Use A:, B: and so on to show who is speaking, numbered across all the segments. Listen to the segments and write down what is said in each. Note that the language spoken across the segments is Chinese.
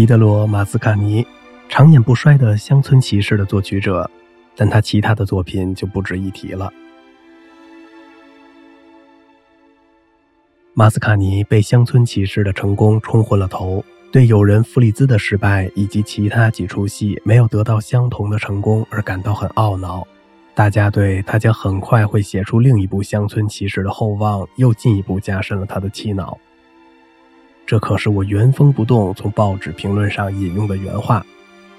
A: 狄德罗·马斯卡尼，长演不衰的乡村骑士的作曲者，但他其他的作品就不值一提了。马斯卡尼被乡村骑士的成功冲昏了头，对友人弗里兹的失败以及其他几出戏没有得到相同的成功而感到很懊恼。大家对他将很快会写出另一部乡村骑士的厚望，又进一步加深了他的气恼。这可是我原封不动从报纸评论上引用的原话。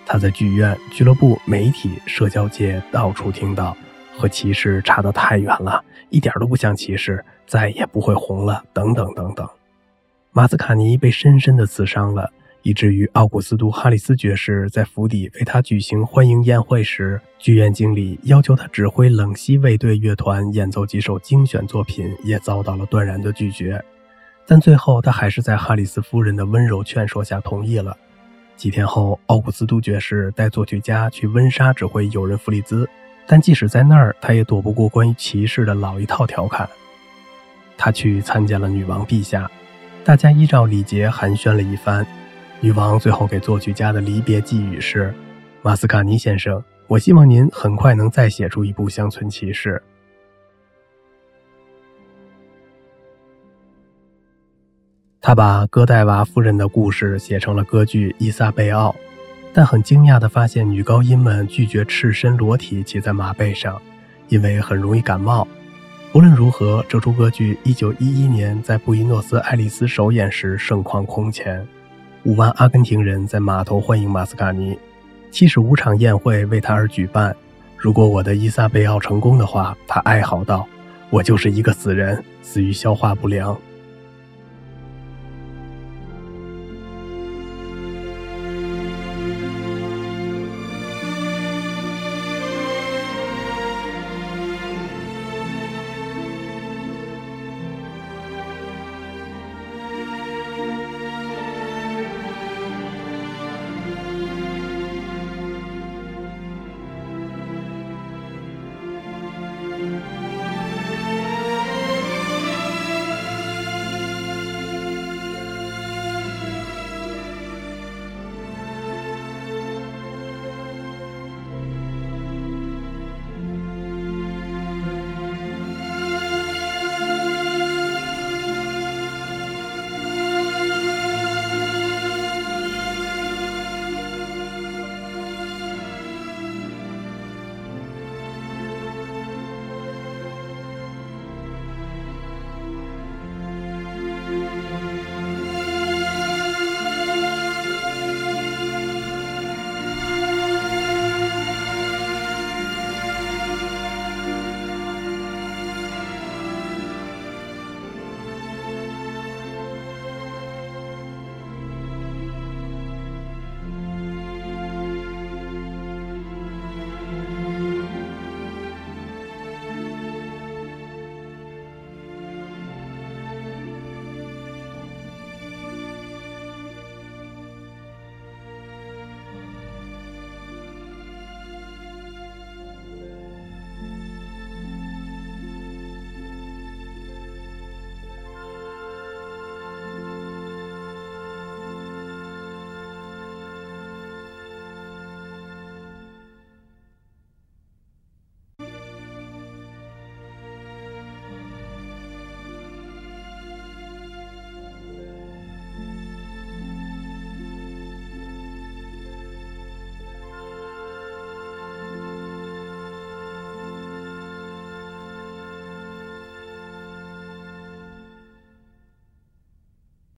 A: 他在剧院、俱乐部、媒体、社交界到处听到，和骑士差得太远了，一点都不像骑士，再也不会红了，等等等等。马斯卡尼被深深地刺伤了，以至于奥古斯都·哈里斯爵士在府邸为他举行欢迎宴会时，剧院经理要求他指挥冷西卫队乐团演奏几首精选作品，也遭到了断然的拒绝。但最后，他还是在哈里斯夫人的温柔劝说下同意了。几天后，奥古斯都爵士带作曲家去温莎指挥友人弗里兹，但即使在那儿，他也躲不过关于骑士的老一套调侃。他去参见了女王陛下，大家依照礼节寒暄了一番。女王最后给作曲家的离别寄语是：“马斯卡尼先生，我希望您很快能再写出一部乡村骑士。”他把戈代娃夫人的故事写成了歌剧《伊萨贝奥》，但很惊讶地发现女高音们拒绝赤身裸体骑在马背上，因为很容易感冒。无论如何，这出歌剧1911年在布宜诺斯艾利斯首演时盛况空前，五万阿根廷人在码头欢迎马斯卡尼，七十五场宴会为他而举办。如果我的《伊萨贝奥》成功的话，他哀嚎道：“我就是一个死人，死于消化不良。”